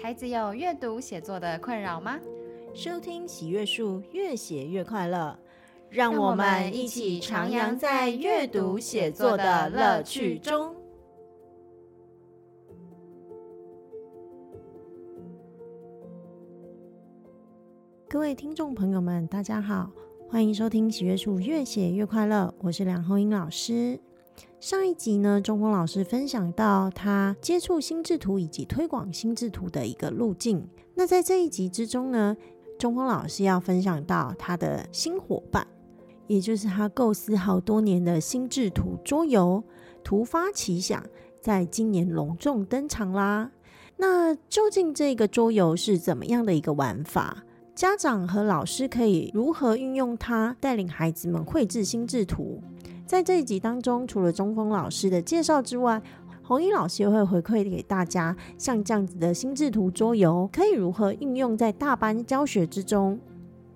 孩子有阅读写作的困扰吗？收听喜悦树，越写越快乐。让我们一起徜徉在阅读写作的乐趣中。各位听众朋友们，大家好，欢迎收听喜悦树，越写越快乐。我是梁红英老师。上一集呢，中锋老师分享到他接触心智图以及推广心智图的一个路径。那在这一集之中呢，中锋老师要分享到他的新伙伴，也就是他构思好多年的心智图桌游，突发奇想，在今年隆重登场啦。那究竟这个桌游是怎么样的一个玩法？家长和老师可以如何运用它，带领孩子们绘制心智图？在这一集当中，除了中锋老师的介绍之外，红英老师也会回馈给大家，像这样子的心智图桌游，可以如何应用在大班教学之中？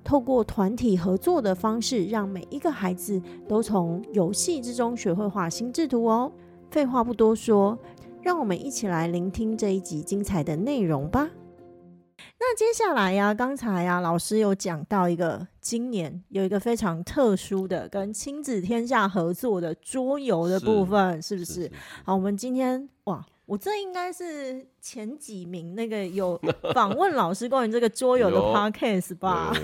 透过团体合作的方式，让每一个孩子都从游戏之中学会画心智图哦。废话不多说，让我们一起来聆听这一集精彩的内容吧。那接下来呀，刚才呀，老师有讲到一个今年有一个非常特殊的跟亲子天下合作的桌游的部分，是，是不是，是，是，是？好，我们今天哇，我这应该是前几名那个有访问老师关于这个桌游的 podcast 吧？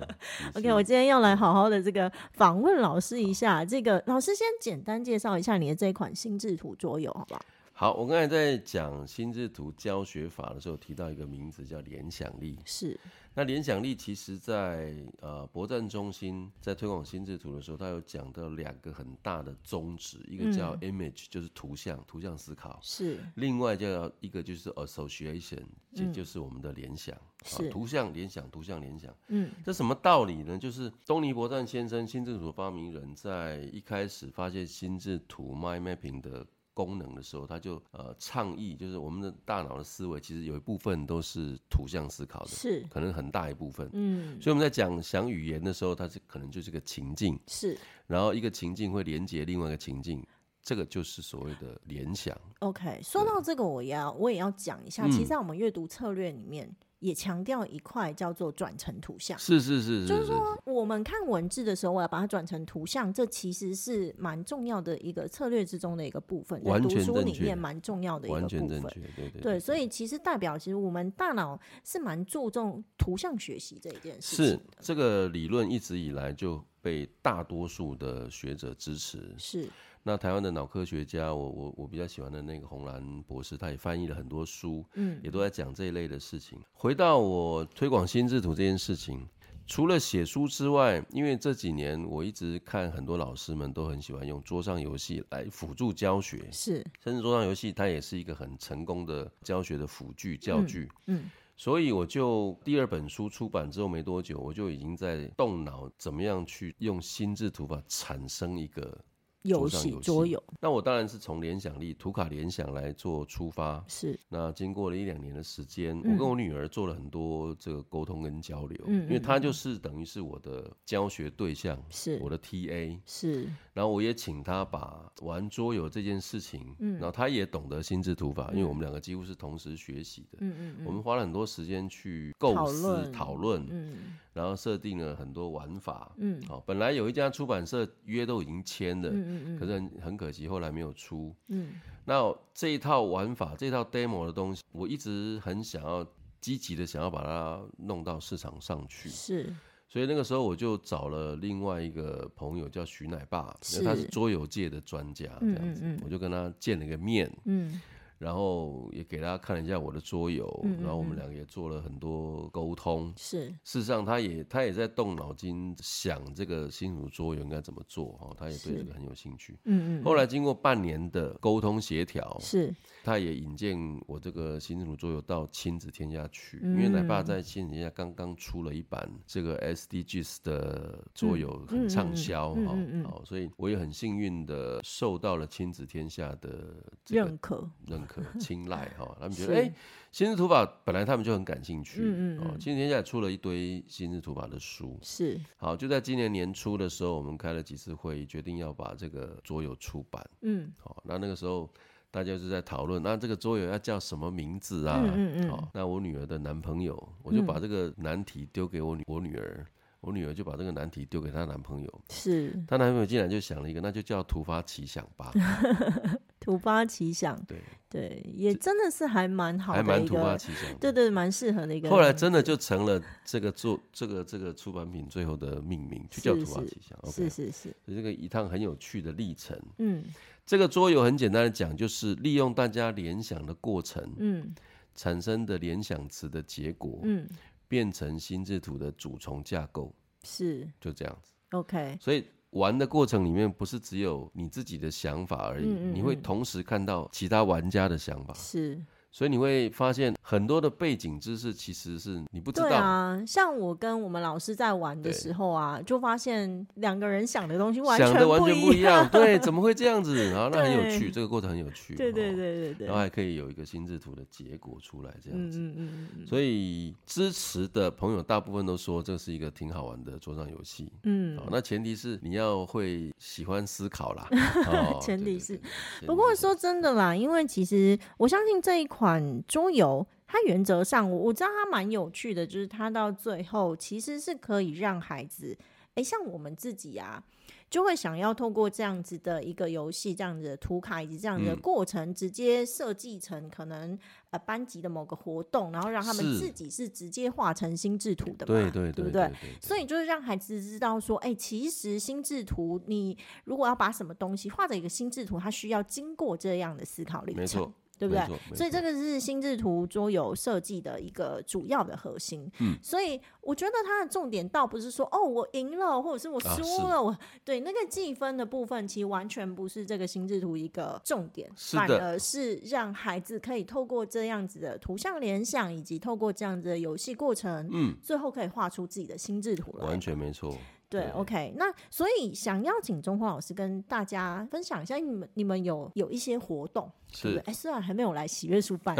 OK，我今天要来好好的这个访问老师一下。这个老师先简单介绍一下你的这一款心智图桌游，好不好？好，我刚才在讲心智图教学法的时候，提到一个名字叫联想力。是，那联想力其实在，呃博赞中心在推广心智图的时候，他有讲到两个很大的宗旨，一个叫 image，、嗯、就是图像，图像思考。是。另外叫一个就是 association，这就是我们的联想。是、嗯。图像联想，图像联想。嗯。这什么道理呢？就是东尼博赞先生，心智图发明人，在一开始发现心智图 mind mapping 的。功能的时候，他就呃倡议，就是我们的大脑的思维其实有一部分都是图像思考的，是。可能很大一部分，嗯，所以我们在讲想语言的时候，它是可能就是个情境，是，然后一个情境会连接另外一个情境，这个就是所谓的联想。OK，说到这个，我要我也要讲一下，其实在我们阅读策略里面。嗯也强调一块叫做转成图像，是是是，是，就是说我们看文字的时候，我要把它转成图像，这其实是蛮重要的一个策略之中的一个部分，在读书里面蛮重要的一个部分。对对对，对，所以其实代表其实我们大脑是蛮注重图像学习这一件事情。是这个理论一直以来就被大多数的学者支持。是。那台湾的脑科学家，我我我比较喜欢的那个红兰博士，他也翻译了很多书，嗯，也都在讲这一类的事情。回到我推广心智图这件事情，除了写书之外，因为这几年我一直看很多老师们都很喜欢用桌上游戏来辅助教学，是，甚至桌上游戏它也是一个很成功的教学的辅具教具，嗯，嗯，所以我就第二本书出版之后没多久，我就已经在动脑怎么样去用心智图法产生一个。游戏桌游，那我当然是从联想力、图卡联想来做出发。是，那经过了一两年的时间，我跟我女儿做了很多这个沟通跟交流。嗯，因为她就是等于是我的教学对象，是我的 TA。是，然后我也请她把玩桌游这件事情，嗯，然后她也懂得心智图法，因为我们两个几乎是同时学习的。嗯嗯，我们花了很多时间去构思、讨论。嗯。然后设定了很多玩法，嗯，好，本来有一家出版社约都已经签了，嗯嗯嗯，可是很很可惜后来没有出，嗯，那这一套玩法，这套 demo 的东西，我一直很想要积极的想要把它弄到市场上去，是，所以那个时候我就找了另外一个朋友叫徐奶爸，因为他是。桌游界的专家，这样子，嗯嗯嗯，我就跟他见了个面，嗯。然后也给大家看了一下我的桌游，嗯嗯嗯，然后我们两个也做了很多沟通。是，事实上他也他也在动脑筋想这个新竹桌游应该怎么做哈，他也对这个很有兴趣。嗯嗯。后来经过半年的沟通协调，是，他也引荐我这个新竹桌游到亲子天下去，嗯、因为奶爸在亲子天下刚刚出了一版这个 SDGs 的桌游，很畅销哈，好，所以我也很幸运的受到了亲子天下的认可认。可 青睐哈，他们觉得哎，心智图法本来他们就很感兴趣，嗯嗯，哦，今年现在出了一堆心智图法的书，是好，就在今年年初的时候，我们开了几次会议，决定要把这个桌游出版，嗯，好，那那个时候。大家就是在讨论，那这个桌游要叫什么名字啊？嗯嗯嗯。好，那我女儿的男朋友，我就把这个难题丢给我女我女儿，我女儿就把这个难题丢给她男朋友。是。她男朋友竟然就想了一个，那就叫突发奇想吧。突发奇想。对。对，也真的是还蛮好的，还蛮突发奇想，对对，蛮适合的一个。后来真的就成了这个做这个这个出版品最后的命名，就叫突发奇想。是是是，这个一趟很有趣的历程。嗯，这个桌游很简单的讲，就是利用大家联想的过程，嗯，产生的联想词的结果，嗯，变成心智图的主从架构，是就这样子。OK，所以。玩的过程里面不是只有你自己的想法而已，嗯嗯嗯，你会同时看到其他玩家的想法。是。所以你会发现很多的背景知识其实是你不知道。对啊，像我跟我们老师在玩的时候啊，就发现两个人想的东西完全想的完全不一样。对，怎么会这样子？然后那很有趣，这个过程很有趣。对对对对对。然后还可以有一个心智图的结果出来，这样子。嗯嗯嗯。所以支持的朋友大部分都说这是一个挺好玩的桌上游戏。嗯。好那前提是你要会喜欢思考啦。前提是。不过说真的啦，因为其实我相信这一款。款桌游，它原则上我我知道它蛮有趣的，就是它到最后其实是可以让孩子，哎、欸，像我们自己啊，就会想要透过这样子的一个游戏，这样子的图卡以及这样子的过程，直接设计成可能呃班级的某个活动，然后让他们自己是直接画成心智图的嘛，对对对，对不对？所以就是让孩子知道说，哎、欸，其实心智图，你如果要把什么东西画成一个心智图，它需要经过这样的思考历程。对不对？所以这个是心智图桌游设计的一个主要的核心。嗯，所以我觉得它的重点倒不是说哦，我赢了，或者是我输了。我、啊、对那个计分的部分，其实完全不是这个心智图一个重点，反而是让孩子可以透过这样子的图像联想，以及透过这样子的游戏过程，嗯，最后可以画出自己的心智图来。完全没错。对，对，OK，那所以想邀请中华老师跟大家分享一下，你们你们有有一些活动，是哎，虽然还没有来喜悦书 办，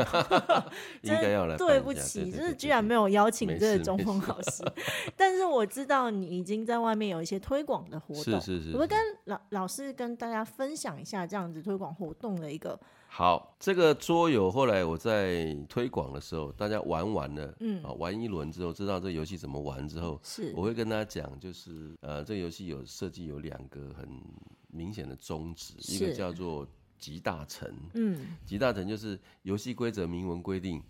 应该要来，对不起，就是居然没有邀请这个中锋老师，但是我知道你已经在外面有一些推广的活动，是是是，我们跟。老老师跟大家分享一下这样子推广活动的一个。好，这个桌游后来我在推广的时候，大家玩完了，嗯，啊，玩一轮之后，知道这个游戏怎么玩之后，是，我会跟大家讲，就是呃，这个游戏有设计有两个很明显的宗旨，一个叫做集大成，嗯，集大成就是游戏规则明文规定。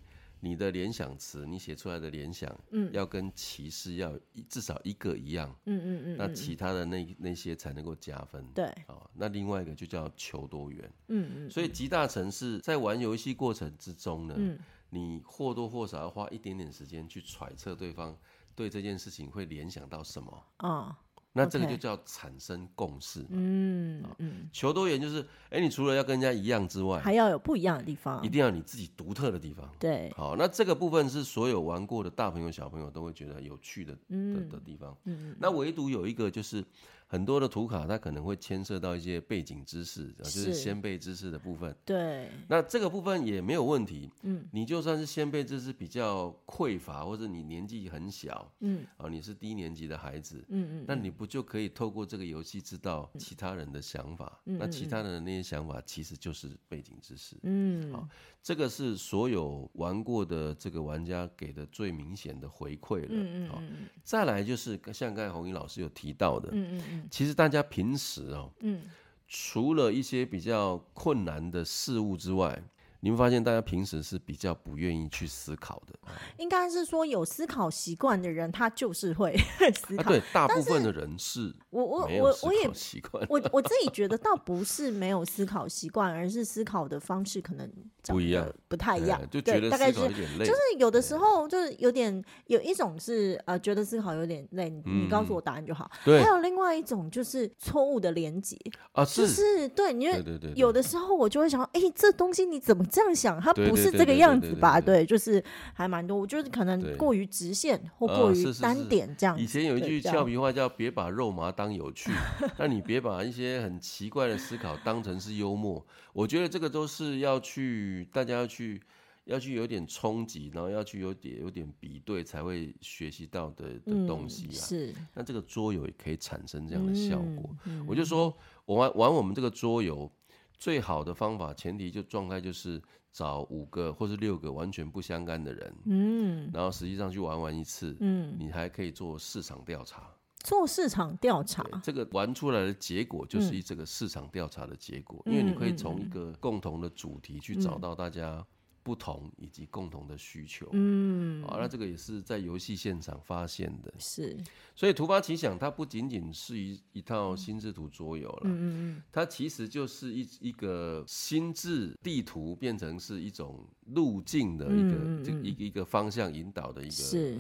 你的联想词，你写出来的联想，嗯，要跟提示要至少一个一样，嗯嗯嗯，那其他的那那些才能够加分，对，好，那另外一个就叫求多元，嗯嗯，所以集大城市在玩游戏过程之中呢，嗯，你或多或少要花一点点时间去揣测对方对这件事情会联想到什么，啊。那这个就叫产生共识。嗯嗯，求多元就是，哎，你除了要跟人家一样之外，还要有不一样的地方，一定要你自己独特的地方。对，好，那这个部分是所有玩过的大朋友小朋友都会觉得有趣的的的地方。嗯，那唯独有一个就是。很多的图卡，它可能会牵涉到一些背景知识，就是先辈知识的部分。对，那这个部分也没有问题。嗯，你就算是先辈知识比较匮乏，或者你年纪很小，嗯，啊，你是低年级的孩子，嗯嗯，那你不就可以透过这个游戏知道其他人的想法？嗯，那其他人的那些想法其实就是背景知识。嗯，好，这个是所有玩过的这个玩家给的最明显的回馈了。嗯嗯，哦，再来就是像刚才红英老师有提到的，嗯嗯。其实大家平时哦，嗯，除了一些比较困难的事物之外。你会发现，大家平时是比较不愿意去思考的。应该是说，有思考习惯的人，他就是会 思考。啊、对，大部分的人是。我我我我也习惯。我我自己觉得，倒不是没有思考习惯，而是思考的方式可能不一样，不太一样。就觉得思考有点累。就是有的时候，就是有点有一种是呃，觉得思考有点累。你告诉我答案就好。对。还有另外一种就是错误的连接啊，就是对，因为有的时候我就会想，哎，这东西你怎么？这样想，他不是这个样子吧？对，就是还蛮多，我觉得可能过于直线或过于单点这样。以前有一句俏皮话叫“别把肉麻当有趣”，那你别把一些很奇怪的思考当成是幽默。我觉得这个都是要去，大家要去，要去有点冲击，然后要去有点有点比对，才会学习到的的东西啊。是，那这个桌游也可以产生这样的效果。我就说，我玩玩我们这个桌游。最好的方法，前提就状态就是找五个或是六个完全不相干的人，嗯，然后实际上去玩玩一次，嗯，你还可以做市场调查。做市场调查，这个玩出来的结果就是这个市场调查的结果，嗯、因为你可以从一个共同的主题去找到大家不同以及共同的需求。嗯，啊，那这个也是在游戏现场发现的。是，所以突发奇想它不仅仅是一一套心智图桌游了，嗯嗯，它其实就是一一个心智地图变成是一种路径的一个这一一个方向引导的一个是。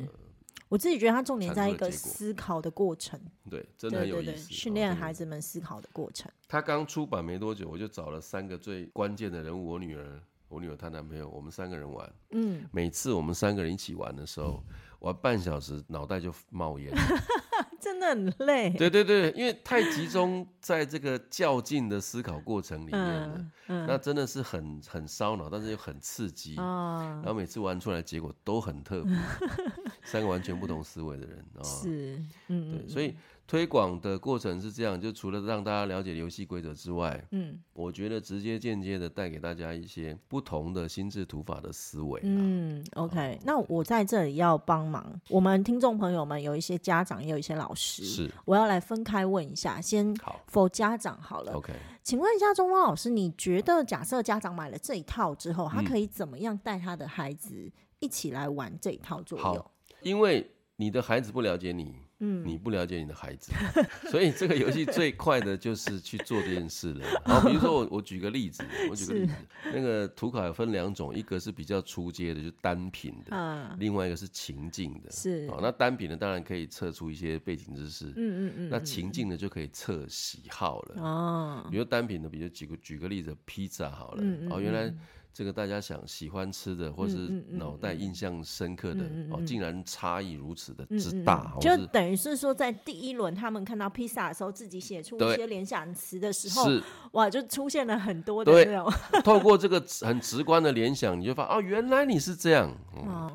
我自己觉得它重点在一个思考的过程，对，真的很有意思，训练孩子们思考的过程。他刚出版没多久，我就找了三个最关键的人物，我女儿、我女友她男朋友，我们三个人玩。嗯，每次我们三个人一起玩的时候，玩半小时，脑袋就冒烟。真的很累，对对对，因为太集中在这个较劲的思考过程里面了，嗯嗯、那真的是很很烧脑，但是又很刺激，哦、然后每次玩出来结果都很特别，三个完全不同思维的人，哦、是，嗯，对，所以。推广的过程是这样，就除了让大家了解游戏规则之外，嗯，我觉得直接间接的带给大家一些不同的心智图法的思维。嗯，OK，那我在这里要帮忙，我们听众朋友们有一些家长，也有一些老师，是，我要来分开问一下，先好，for 家长好了，OK，请问一下钟峰老师，你觉得假设家长买了这一套之后，他可以怎么样带他的孩子一起来玩这一套作用？好，因为你的孩子不了解你。嗯，你不了解你的孩子，所以这个游戏最快的就是去做这件事了。好，比如说我我举个例子，我举个例子，那个图卡分两种，一个是比较出街的，就单品的，另外一个是情境的。是，那单品的当然可以测出一些背景知识，嗯嗯嗯，那情境的就可以测喜好了。哦，比如单品的，比如举个举个例子，披萨好了，哦，原来。这个大家想喜欢吃的，或是脑袋印象深刻的哦，竟然差异如此的之大，就等于是说，在第一轮他们看到披萨的时候，自己写出一些联想词的时候，哇，就出现了很多的那种。透过这个很直观的联想，你就发现哦，原来你是这样。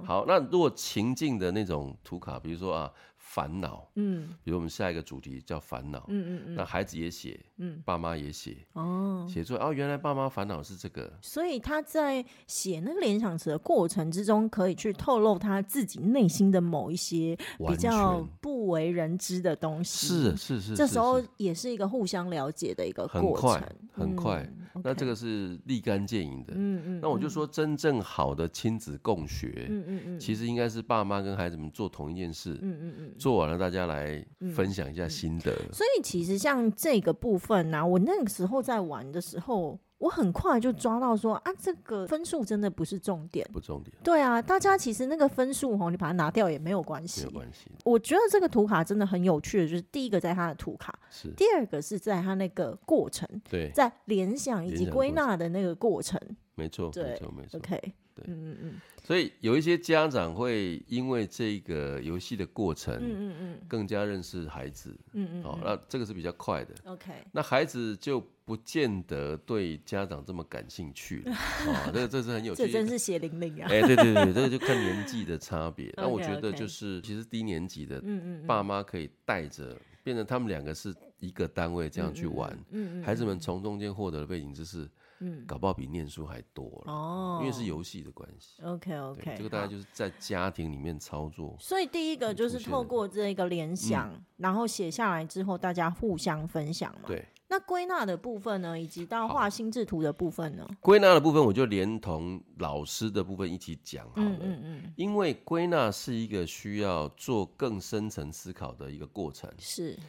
好，那如果情境的那种图卡，比如说啊。烦恼，嗯，比如我们下一个主题叫烦恼，嗯嗯嗯，那孩子也写，嗯，爸妈也写，哦，写出来哦，原来爸妈烦恼是这个，所以他在写那个联想词的过程之中，可以去透露他自己内心的某一些比较不为人知的东西，是是是，这时候也是一个互相了解的一个过程，很快，很快，那这个是立竿见影的，嗯嗯，那我就说真正好的亲子共学，嗯嗯嗯，其实应该是爸妈跟孩子们做同一件事，嗯嗯嗯。做完了，大家来分享一下心得。嗯嗯、所以其实像这个部分呢、啊，我那个时候在玩的时候，我很快就抓到说啊，这个分数真的不是重点，不重点。对啊，大家其实那个分数哦，你把它拿掉也没有关系，没有关系。我觉得这个图卡真的很有趣的，就是第一个在它的图卡，是第二个是在它那个过程，对，在联想以及归纳的那个过程，没错，没错，没错。OK。对，嗯嗯嗯，所以有一些家长会因为这个游戏的过程，嗯嗯嗯，更加认识孩子，嗯嗯，好，那这个是比较快的，OK，那孩子就不见得对家长这么感兴趣了，啊，这个这是很有趣，这真是血淋淋啊，哎，对对对，这个就看年纪的差别，那我觉得就是其实低年级的，嗯嗯，爸妈可以带着，变成他们两个是一个单位这样去玩，嗯嗯，孩子们从中间获得的背景知识。嗯，搞不好比念书还多了哦，因为是游戏的关系。OK OK，这个大概就是在家庭里面操作。所以第一个就是透过这个联想，然后写下来之后，大家互相分享嘛。对。那归纳的部分呢，以及到画心智图的部分呢？归纳的部分我就连同老师的部分一起讲好了。嗯嗯嗯。因为归纳是一个需要做更深层思考的一个过程。是。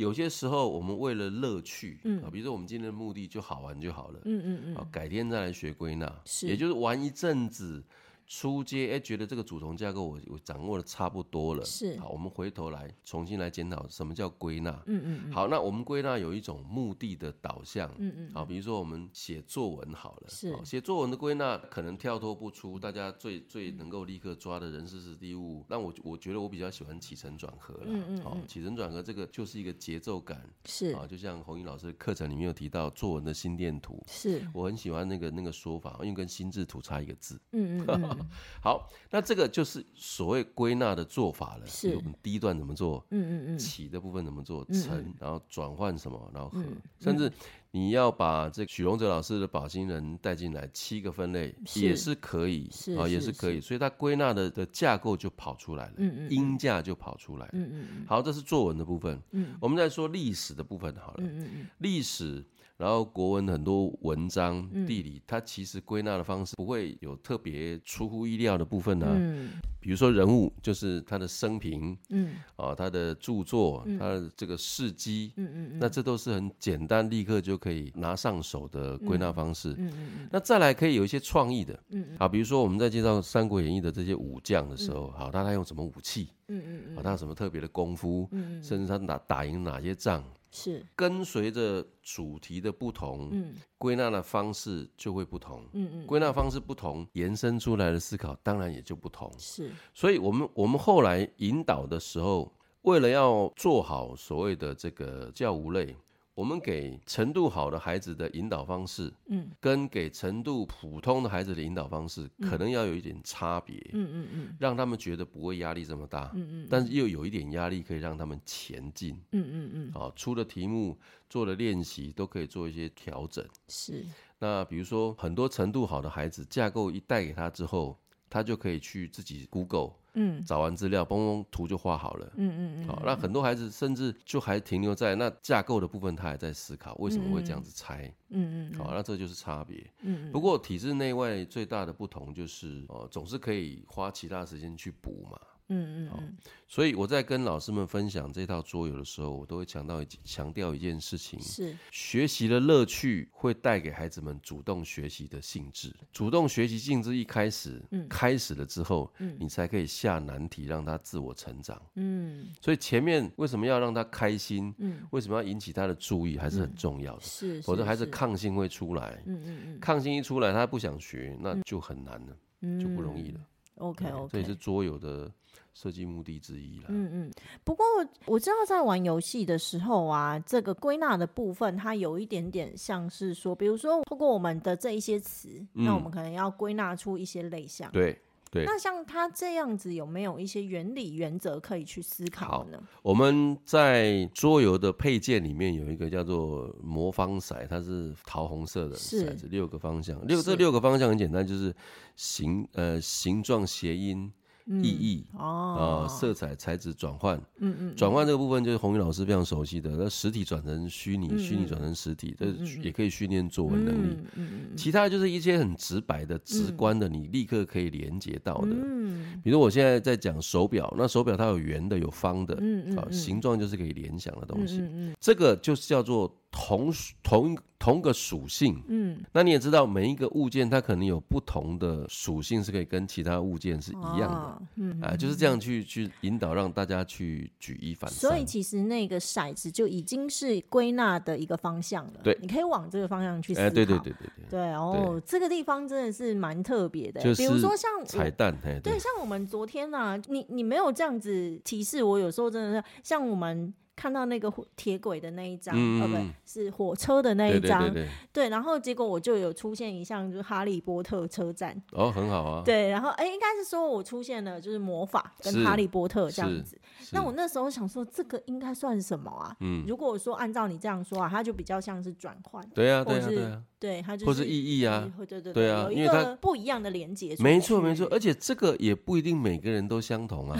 有些时候，我们为了乐趣，嗯，比如说我们今天的目的就好玩就好了，嗯嗯嗯，改天再来学归纳，是，也就是玩一阵子。初阶哎，觉得这个主从架构我我掌握的差不多了，是。好，我们回头来重新来检讨什么叫归纳，嗯嗯，嗯。好，那我们归纳有一种目的的导向，嗯嗯，好，比如说我们写作文好了，是。写作文的归纳可能跳脱不出大家最最能够立刻抓的人事时地物，那我我觉得我比较喜欢起承转合了，嗯嗯，好，起承转合这个就是一个节奏感，是。啊，就像红英老师课程里面有提到作文的心电图，是。我很喜欢那个那个说法，因为跟心智图差一个字，嗯嗯，嗯。好，那这个就是所谓归纳的做法了。是，我们第一段怎么做？嗯嗯嗯，起的部分怎么做？成，然后转换什么？然后和，甚至你要把这许荣哲老师的宝星人带进来，七个分类也是可以啊，也是可以，所以它归纳的的架构就跑出来了，嗯嗯，音架就跑出来了，嗯嗯，好，这是作文的部分，嗯，我们再说历史的部分好了，嗯嗯嗯，历史。然后国文很多文章，地理，它其实归纳的方式不会有特别出乎意料的部分呢、啊。嗯，比如说人物，就是他的生平，嗯，啊，他的著作，他的这个事迹，嗯嗯，那这都是很简单，立刻就可以拿上手的归纳方式。嗯嗯，那再来可以有一些创意的，嗯嗯，啊，比如说我们在介绍《三国演义》的这些武将的时候，好，他他用什么武器？嗯嗯嗯，啊，他有什么特别的功夫？嗯，甚至他打打赢哪些仗？是。跟随着主题的不同，嗯，归纳的方式就会不同，嗯嗯，归纳方式不同，延伸出来的思考当然也就不同，是，所以我们我们后来引导的时候，为了要做好所谓的这个教无类。我们给程度好的孩子的引导方式，嗯，跟给程度普通的孩子的引导方式，可能要有一点差别，嗯嗯嗯，让他们觉得不会压力这么大，嗯嗯，但是又有一点压力可以让他们前进，嗯嗯嗯，好，出的题目做的练习都可以做一些调整，是。那比如说很多程度好的孩子，架构一带给他之后，他就可以去自己 Google。嗯，找完资料，嘣嘣，图就画好了。嗯嗯嗯。好，那很多孩子甚至就还停留在那架构的部分，他还在思考为什么会这样子拆。嗯嗯。好，那这就是差别。嗯。不过体制内外最大的不同就是，哦，总是可以花其他时间去补嘛。嗯嗯嗯，所以我在跟老师们分享这套桌游的时候，我都会强调一强调一件事情：是学习的乐趣会带给孩子们主动学习的性质。主动学习性质一开始，嗯，开始了之后，嗯，你才可以下难题让他自我成长。嗯，所以前面为什么要让他开心？嗯，为什么要引起他的注意，还是很重要的。是，否则孩子抗性会出来。嗯嗯嗯，抗性一出来，他不想学，那就很难了，就不容易了。OK OK，这也是桌游的。设计目的之一了。嗯嗯，不过我知道在玩游戏的时候啊，这个归纳的部分，它有一点点像是说，比如说通过我们的这一些词，嗯、那我们可能要归纳出一些类项。对对。那像它这样子，有没有一些原理原则可以去思考呢？我们在桌游的配件里面有一个叫做魔方骰，它是桃红色的骰子，六个方向。六这六个方向很简单，就是形呃形状谐音。意义哦，色彩材质转换，嗯嗯，转换这个部分就是洪宇老师非常熟悉的。那实体转成虚拟，虚拟转成实体，这也可以训练作文能力。嗯，其他就是一些很直白的、直观的，你立刻可以连接到的。嗯，比如我现在在讲手表，那手表它有圆的，有方的，嗯嗯，形状就是可以联想的东西。嗯，这个就是叫做。同同同个属性，嗯，那你也知道，每一个物件它可能有不同的属性，是可以跟其他物件是一样的，哦、嗯，啊，就是这样去去引导，让大家去举一反三。所以其实那个骰子就已经是归纳的一个方向了，对，你可以往这个方向去思考。哎，对对对对对，对哦，这个地方真的是蛮特别的，比如说像彩蛋，对，像我们昨天呢，你你没有这样子提示我，有时候真的是像我们。看到那个铁轨的那一张，不对，是火车的那一张，对，对，对，对，对，然后结果我就有出现一项，就是哈利波特车站，哦，很好啊，对，然后哎，应该是说我出现了，就是魔法跟哈利波特这样子。那我那时候想说，这个应该算什么啊？嗯，如果说按照你这样说啊，它就比较像是转换，对啊，对啊，对啊，对，它就是或是意义啊，对对对，对啊，因为它不一样的连接，没错没错，而且这个也不一定每个人都相同啊，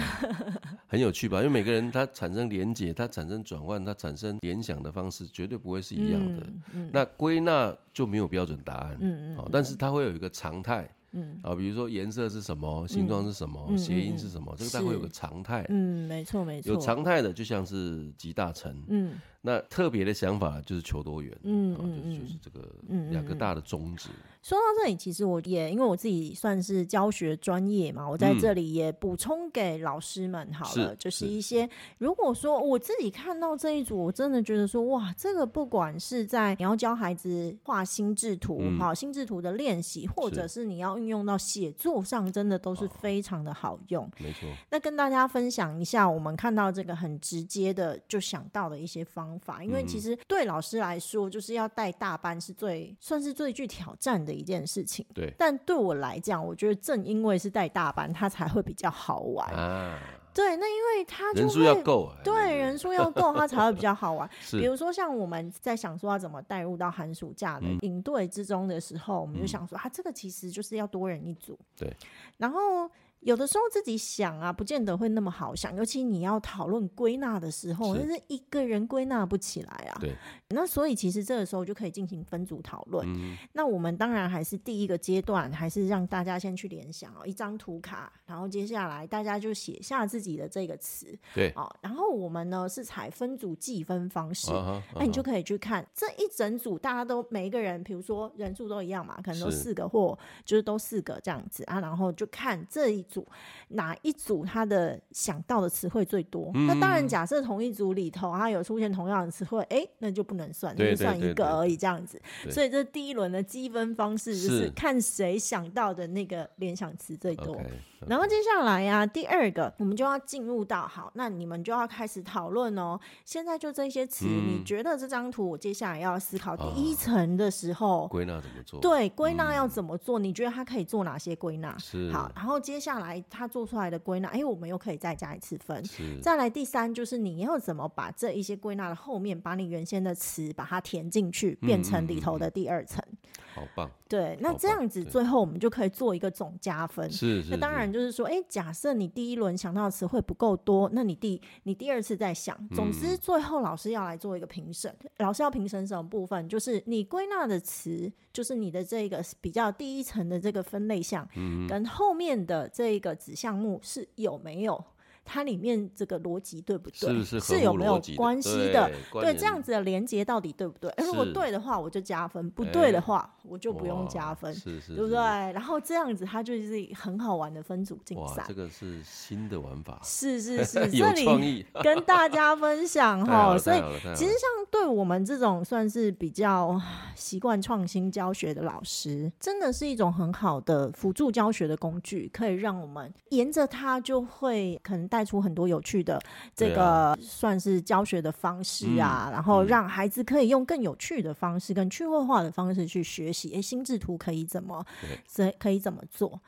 很有趣吧？因为每个人他产生连接，他产生转换，他产生联想的方式绝对不会是一样的。那归纳就没有标准答案，嗯嗯，但是它会有一个常态。嗯啊，比如说颜色是什么，形状是什么，谐音是什么，这个它会有个常态。嗯，没错没错。有常态的就像是集大成。嗯，那特别的想法就是求多元。嗯嗯就是这个两个大的宗旨。说到这里，其实我也因为我自己算是教学专业嘛，我在这里也补充给老师们好了，就是一些如果说我自己看到这一组，我真的觉得说哇，这个不管是在你要教孩子画心智图，好心智图的练习，或者是你要运用到写作上，真的都是非常的好用。没错。那跟大家分享一下，我们看到这个很直接的就想到的一些方法，因为其实对老师来说，就是要带大班是最算是最具挑战的。一件事情，对，但对我来讲，我觉得正因为是带大班，它才会比较好玩啊。对，那因为他人数要够，对，人数要够，他才会比较好玩。比如说像我们在想说要怎么带入到寒暑假的营队之中的时候，嗯、我们就想说，他、啊、这个其实就是要多人一组。对，然后。有的时候自己想啊，不见得会那么好想，尤其你要讨论归纳的时候，就是一个人归纳不起来啊。对。那所以其实这个时候就可以进行分组讨论。嗯。那我们当然还是第一个阶段，还是让大家先去联想哦，一张图卡，然后接下来大家就写下自己的这个词。对。哦，然后我们呢是采分组计分方式，那、uh uh. 你就可以去看这一整组，大家都每一个人，比如说人数都一样嘛，可能都四个或就是都四个这样子啊，然后就看这一组。哪一组他的想到的词汇最多？嗯、那当然，假设同一组里头他有出现同样的词汇，哎、欸，那就不能算，那就算一个而已，这样子。所以这第一轮的积分方式就是看谁想到的那个联想词最多。然后接下来呀、啊，第二个我们就要进入到好，那你们就要开始讨论哦。现在就这些词、嗯，你觉得这张图我接下来要思考第一层的时候，归、哦、纳怎么做？对，归纳要怎么做、嗯？你觉得它可以做哪些归纳？是好，然后接下来他做出来的归纳，哎，我们又可以再加一次分。再来第三就是你要怎么把这一些归纳的后面，把你原先的词把它填进去，变成里头的第二层。嗯嗯嗯好棒，对，那这样子最后我们就可以做一个总加分。是是，那当然就是说，哎、欸，假设你第一轮想到的词汇不够多，那你第你第二次再想。总之，最后老师要来做一个评审、嗯。老师要评审什么部分？就是你归纳的词，就是你的这个比较第一层的这个分类项，嗯，跟后面的这个子项目是有没有？它里面这个逻辑对不对？是是是有没有关系的？对，对这样子的连接到底对不对？如果对的话，我就加分；不对的话，我就不用加分，是是，对不对？然后这样子，它就是很好玩的分组竞赛。这个是新的玩法，是是 是，有创意，跟大家分享 哈。所以其实像对我们这种算是比较习惯创新教学的老师，真的是一种很好的辅助教学的工具，可以让我们沿着它就会可能。带出很多有趣的这个算是教学的方式啊，啊然后让孩子可以用更有趣的方式、更趣味化的方式去学习。哎，心智图可以怎么，可以怎么做？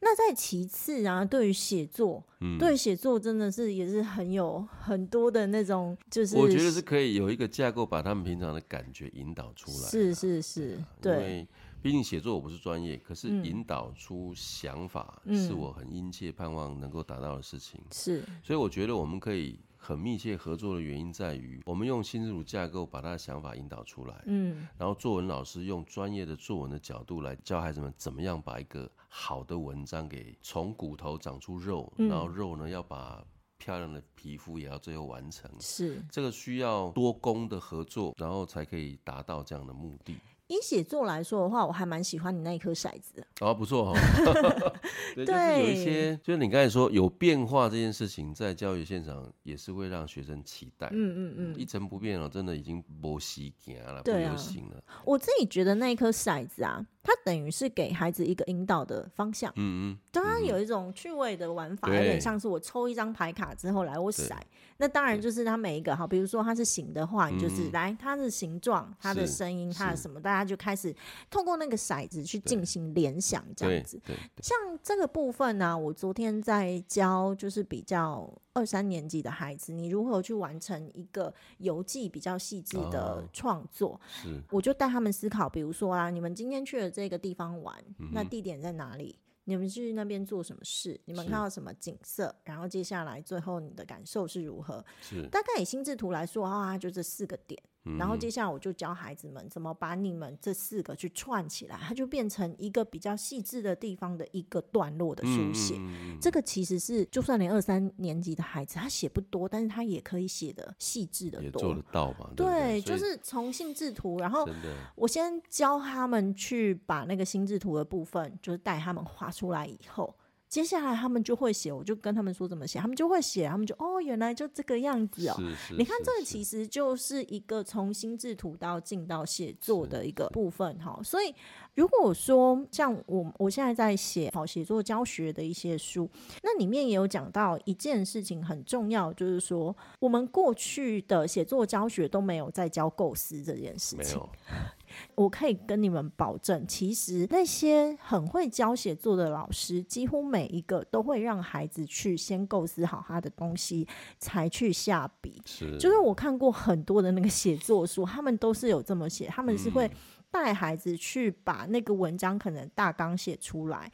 那在其次啊，对于写作，嗯、对写作真的是也是很有很多的那种，就是我觉得是可以有一个架构，把他们平常的感觉引导出来。是是是，对。毕竟写作我不是专业，可是引导出想法是我很殷切盼望能够达到的事情。是、嗯，所以我觉得我们可以很密切合作的原因在于，我们用心智图架构把他的想法引导出来。嗯，然后作文老师用专业的作文的角度来教孩子们怎么样把一个好的文章给从骨头长出肉，然后肉呢要把漂亮的皮肤也要最后完成。是，这个需要多工的合作，然后才可以达到这样的目的。以写作来说的话，我还蛮喜欢你那一颗骰子。哦，不错哈、哦。对，就是有一些，就是你刚才说有变化这件事情，在教育现场也是会让学生期待。嗯嗯嗯，一成不变哦，真的已经不习惯了，不流行了。我自己觉得那一颗骰子啊。它等于是给孩子一个引导的方向，嗯嗯，当然有一种趣味的玩法，有点像是我抽一张牌卡之后来我骰，那当然就是它每一个哈，比如说它是形的话，你就是来它的形状、它的声音、它的什么，大家就开始透过那个骰子去进行联想，这样子。像这个部分呢、啊，我昨天在教就是比较二三年级的孩子，你如何去完成一个游记比较细致的创作？是，我就带他们思考，比如说啊，你们今天去了。这个地方玩，那地点在哪里？你们去那边做什么事？你们看到什么景色？然后接下来最后你的感受是如何？是大概以心智图来说啊，就这四个点。然后接下来我就教孩子们怎么把你们这四个去串起来，它就变成一个比较细致的地方的一个段落的书写。这个其实是就算连二三年级的孩子他写不多，但是他也可以写的细致的多，也做得到嘛？对，就是从心智图，然后我先教他们去把那个心智图的部分，就是带他们画出来以后。接下来他们就会写，我就跟他们说怎么写，他们就会写，他们就哦，原来就这个样子哦。你看这个其实就是一个从心智图到进到写作的一个部分哈。所以如果说像我我现在在写好写作教学的一些书，那里面也有讲到一件事情很重要，就是说我们过去的写作教学都没有在教构思这件事情。我可以跟你们保证，其实那些很会教写作的老师，几乎每一个都会让孩子去先构思好他的东西，才去下笔。是，就是我看过很多的那个写作书，他们都是有这么写，他们是会。带孩子去把那个文章可能大纲写出来，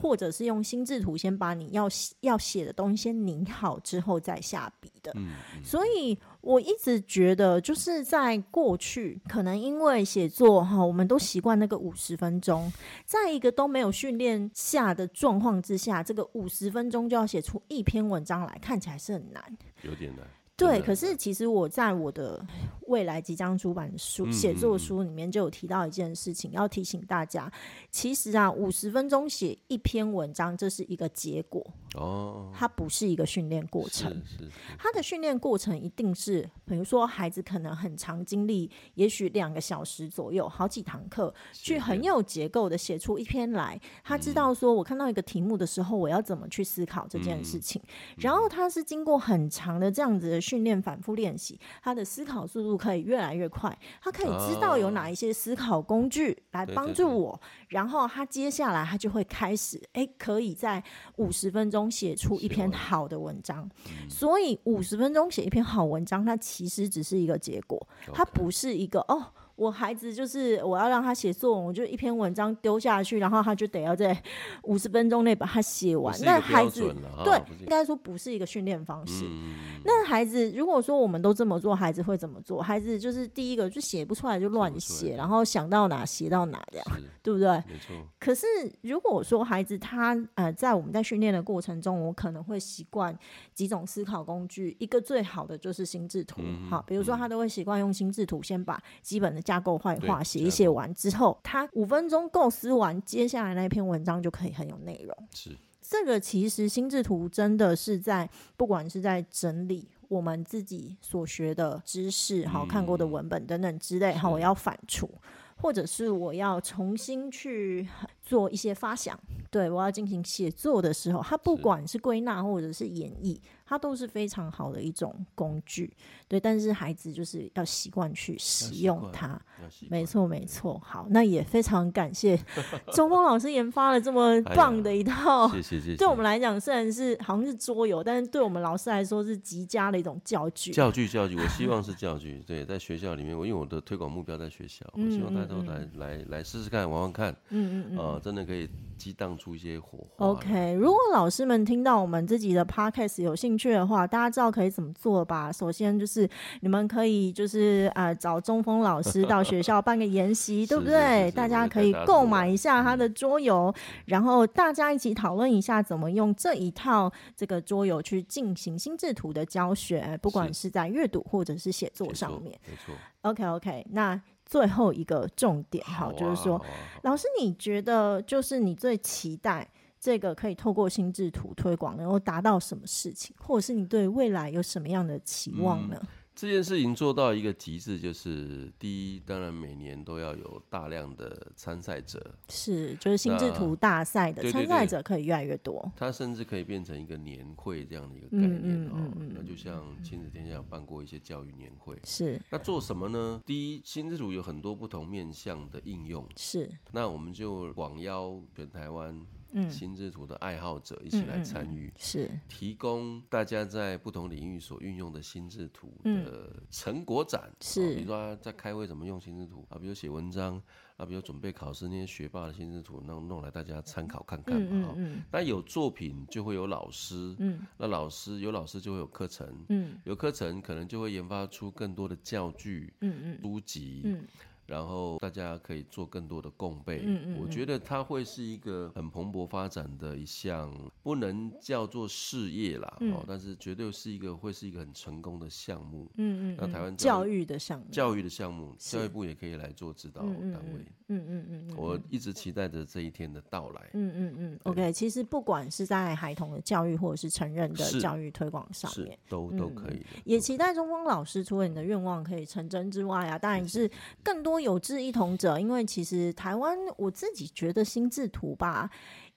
或者是用心智图先把你要要写的东西先拟好之后再下笔的。嗯嗯。所以我一直觉得，就是在过去，可能因为写作哈，我们都习惯那个五十分钟，在一个都没有训练下的状况之下，这个五十分钟就要写出一篇文章来，看起来是很难，有点难。对，可是其实我在我的未来即将出版书写作书里面就有提到一件事情，要提醒大家，其实啊，五十分钟写一篇文章，这是一个结果哦，它不是一个训练过程。是是，它的训练过程一定是，比如说孩子可能很长经历，也许两个小时左右，好几堂课，去很有结构的写出一篇来。他知道说，我看到一个题目的时候，我要怎么去思考这件事情，然后他是经过很长的这样子的。训练反复练习，他的思考速度可以越来越快。他可以知道有哪一些思考工具来帮助我，哦、然后他接下来他就会开始，哎，可以在五十分钟写出一篇好的文章。所以五十分钟写一篇好文章，它其实只是一个结果，它不是一个哦。我孩子就是我要让他写作文，我就一篇文章丢下去，然后他就得要在 五十分钟内把它写完。那孩子对，应该说不是一个训练方式。嗯、那孩子如果说我们都这么做，孩子会怎么做？孩子就是第一个就写不出来就乱写，然后想到哪写到哪这样，对不对？没错。可是如果说孩子他呃在我们在训练的过程中，我可能会习惯几种思考工具，一个最好的就是心智图。好、嗯，比如说他都会习惯用心智图先把基本的。架构坏话写一写完之后，他五分钟构思完，接下来那篇文章就可以很有内容。是。这个，其实心智图真的是在不管是在整理我们自己所学的知识，好、嗯、看过的文本等等之类，好，我要反刍，或者是我要重新去做一些发想，对，我要进行写作的时候，它不管是归纳或者是演绎。它都是非常好的一种工具，对，但是孩子就是要习惯去使用它，没错没错。好，那也非常感谢 中锋老师研发了这么棒的一套，谢谢谢谢。对我们来讲，虽然是好像是桌游，但是对我们老师来说是极佳的一种教具。教具教具，我希望 是教具。对，在学校里面，我因为我的推广目标在学校，我希望大家都来来来试试看，玩玩看。嗯嗯嗯，啊，真的可以激荡出一些火花。OK，如果老师们听到我们自己的 Podcast 有兴趣。的话，大家知道可以怎么做吧？首先就是你们可以就是啊、呃、找中锋老师到学校办个研习，对不对？大家可以购买一下他的桌游，然后大家一起讨论一下怎么用这一套这个桌游去进行心智图的教学，不管是在阅读或者是写作上面。没错。OK OK，那最后一个重点哈、啊，就是说，老师你觉得就是你最期待？这个可以透过心智图推广，能够达到什么事情，或者是你对未来有什么样的期望呢？嗯，这件事情做到一个极致，就是第一，当然每年都要有大量的参赛者，是，就是心智图大赛的参赛者可以越来越多。它甚至可以变成一个年会这样的一个概念，嗯嗯嗯，那就像亲子天下有办过一些教育年会，是。那做什么呢？第一，心智图有很多不同面向的应用，是。那我们就广邀全台湾。嗯，心智图的爱好者一起来参与，是。提供大家在不同领域所运用的心智图的成果展，是，比如说在开会怎么用心智图啊，比如写文章啊，比如准备考试那些学霸的心智图弄弄来大家参考看看嘛，嗯，那有作品就会有老师，嗯，那老师有老师就会有课程，嗯，有课程可能就会研发出更多的教具，嗯嗯，书籍，嗯。然后大家可以做更多的共备，嗯嗯，我觉得它会是一个很蓬勃发展的一项，不能叫做事业啦，嗯、哦，但是绝对是一个会是一个很成功的项目，嗯嗯，那台湾教育的项目，教育的项目，教育部也可以来做指导单位，嗯嗯嗯，嗯，我一直期待着这一天的到来，嗯嗯嗯，OK，其实不管是在孩童的教育或者是成人的教育推广上面，都都可以、嗯，也期待中锋老师除了你的愿望可以成真之外啊，当然是更多。有志一同者，因为其实台湾我自己觉得心智图吧，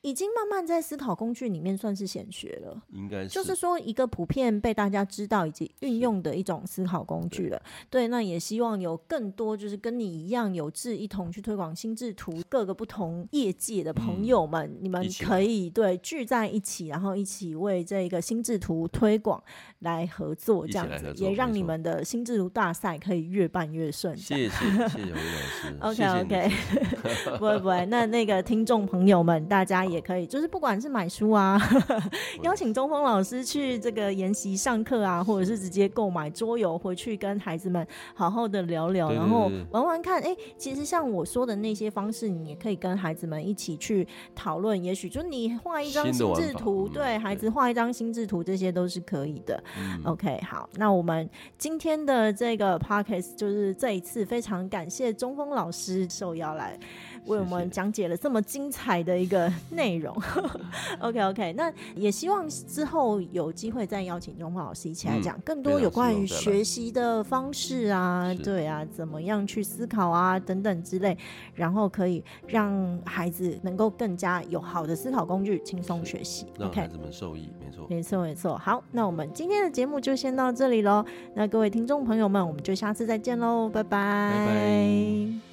已经慢慢在思考工具里面算是显学了，应该是，就是说一个普遍被大家知道以及运用的一种思考工具了。对，对，那也希望有更多就是跟你一样有志一同去推广心智图各个不同业界的朋友们，嗯、你们可以对聚在一起，然后一起为这个心智图推广来合作，这样子也让你们的心智图大赛可以越办越顺。谢谢谢谢洪老师。OK OK，不会不会，那那个听众朋友们，大家也可以，就是不管是买书啊，邀请中锋老师去这个研习上课啊，或者是直接购买桌游回去跟孩子们好好的聊聊，然后玩玩看。哎、欸，其实像我说的那些方式，你也可以跟孩子们一起去讨论。也许就你画一张心智图，对孩子画一张心智图，这些都是可以的。嗯、OK，好，那我们今天的这个 Podcast 就是这一次非常感谢中锋老师受邀来。为我们讲解了这么精彩的一个 内容，OK OK，那也希望之后有机会再邀请中华老师一起来讲更多有关于学习的方式啊，对啊，怎么样去思考啊等等之类，然后可以让孩子能够更加有好的思考工具，轻松学习，让孩子们受益，没错，没错没错。好，那我们今天的节目就先到这里喽，那各位听众朋友们，我们就下次再见喽，拜拜。拜拜。